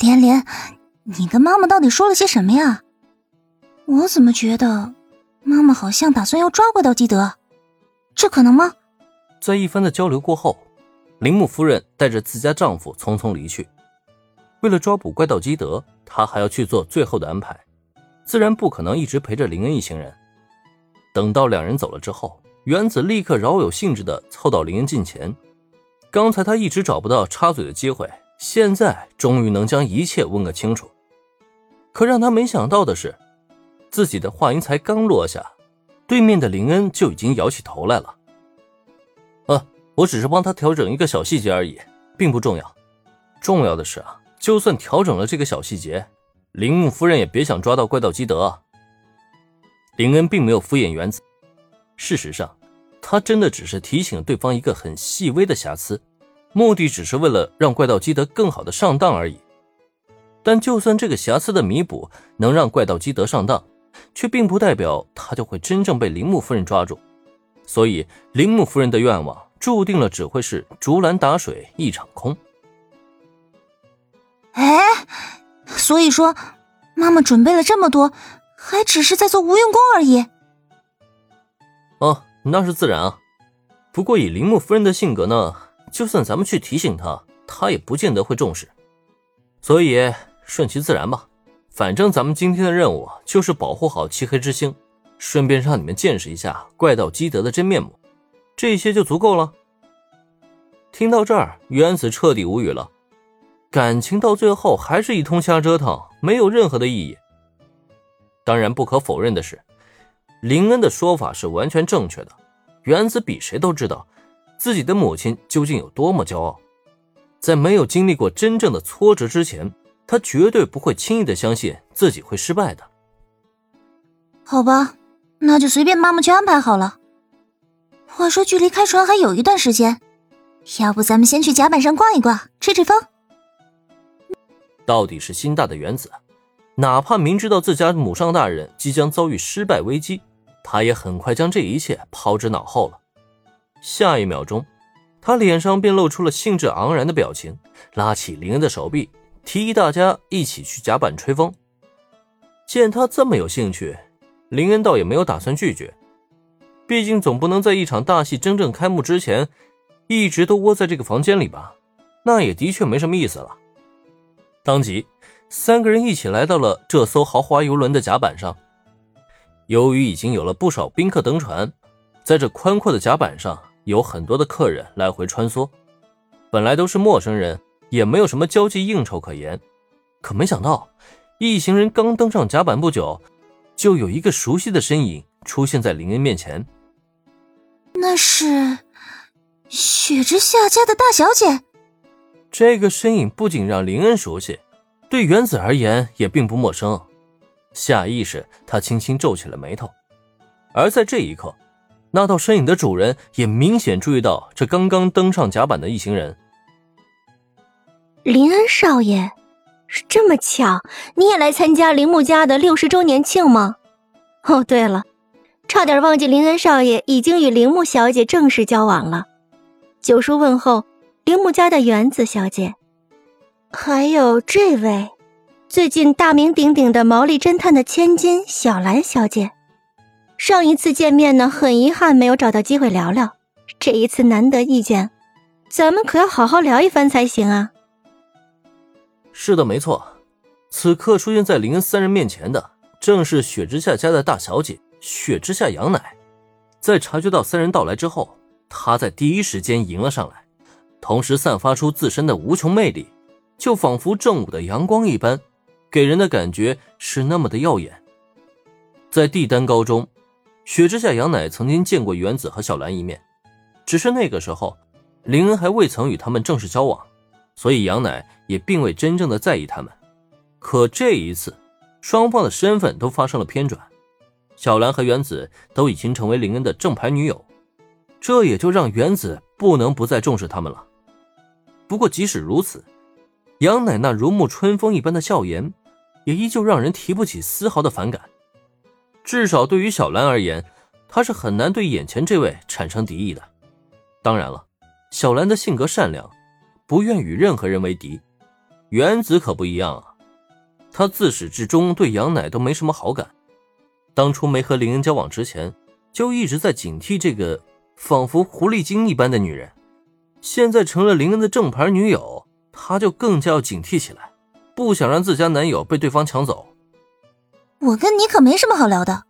连连，你跟妈妈到底说了些什么呀？我怎么觉得妈妈好像打算要抓怪盗基德？这可能吗？在一番的交流过后，铃木夫人带着自家丈夫匆匆离去。为了抓捕怪盗基德，她还要去做最后的安排，自然不可能一直陪着林恩一行人。等到两人走了之后，原子立刻饶有兴致的凑到林恩近前。刚才他一直找不到插嘴的机会，现在终于能将一切问个清楚。可让他没想到的是，自己的话音才刚落下，对面的林恩就已经摇起头来了。啊，我只是帮他调整一个小细节而已，并不重要。重要的是啊，就算调整了这个小细节，铃木夫人也别想抓到怪盗基德。林恩并没有敷衍原子，事实上，他真的只是提醒对方一个很细微的瑕疵，目的只是为了让怪盗基德更好的上当而已。但就算这个瑕疵的弥补能让怪盗基德上当，却并不代表他就会真正被铃木夫人抓住。所以，铃木夫人的愿望注定了只会是竹篮打水一场空。哎，所以说，妈妈准备了这么多。还只是在做无用功而已。哦，那是自然啊。不过以铃木夫人的性格呢，就算咱们去提醒他，他也不见得会重视。所以顺其自然吧。反正咱们今天的任务就是保护好漆黑之星，顺便让你们见识一下怪盗基德的真面目，这些就足够了。听到这儿，原子彻底无语了。感情到最后还是一通瞎折腾，没有任何的意义。当然，不可否认的是，林恩的说法是完全正确的。原子比谁都知道自己的母亲究竟有多么骄傲，在没有经历过真正的挫折之前，他绝对不会轻易的相信自己会失败的。好吧，那就随便妈妈去安排好了。话说，距离开船还有一段时间，要不咱们先去甲板上逛一逛，吹吹风？到底是心大的原子。哪怕明知道自家母上大人即将遭遇失败危机，他也很快将这一切抛之脑后了。下一秒钟，他脸上便露出了兴致盎然的表情，拉起林恩的手臂，提议大家一起去甲板吹风。见他这么有兴趣，林恩倒也没有打算拒绝，毕竟总不能在一场大戏真正开幕之前，一直都窝在这个房间里吧？那也的确没什么意思了。当即。三个人一起来到了这艘豪华游轮的甲板上。由于已经有了不少宾客登船，在这宽阔的甲板上有很多的客人来回穿梭。本来都是陌生人，也没有什么交际应酬可言。可没想到，一行人刚登上甲板不久，就有一个熟悉的身影出现在林恩面前。那是雪之下家的大小姐。这个身影不仅让林恩熟悉。对原子而言也并不陌生，下意识他轻轻皱起了眉头。而在这一刻，那道身影的主人也明显注意到这刚刚登上甲板的一行人。林恩少爷，这么巧，你也来参加铃木家的六十周年庆吗？哦，对了，差点忘记，林恩少爷已经与铃木小姐正式交往了。九叔问候铃木家的原子小姐。还有这位，最近大名鼎鼎的毛利侦探的千金小兰小姐，上一次见面呢，很遗憾没有找到机会聊聊，这一次难得一见，咱们可要好好聊一番才行啊。是的，没错，此刻出现在林恩三人面前的，正是雪之下家的大小姐雪之下羊奶。在察觉到三人到来之后，她在第一时间迎了上来，同时散发出自身的无穷魅力。就仿佛正午的阳光一般，给人的感觉是那么的耀眼。在帝丹高中，雪之下杨乃曾经见过原子和小兰一面，只是那个时候林恩还未曾与他们正式交往，所以杨乃也并未真正的在意他们。可这一次，双方的身份都发生了偏转，小兰和原子都已经成为林恩的正牌女友，这也就让原子不能不再重视他们了。不过即使如此，杨乃那如沐春风一般的笑颜，也依旧让人提不起丝毫的反感。至少对于小兰而言，她是很难对眼前这位产生敌意的。当然了，小兰的性格善良，不愿与任何人为敌。原子可不一样啊，他自始至终对杨乃都没什么好感。当初没和林恩交往之前，就一直在警惕这个仿佛狐狸精一般的女人。现在成了林恩的正牌女友，他就更加要警惕起来，不想让自家男友被对方抢走。我跟你可没什么好聊的，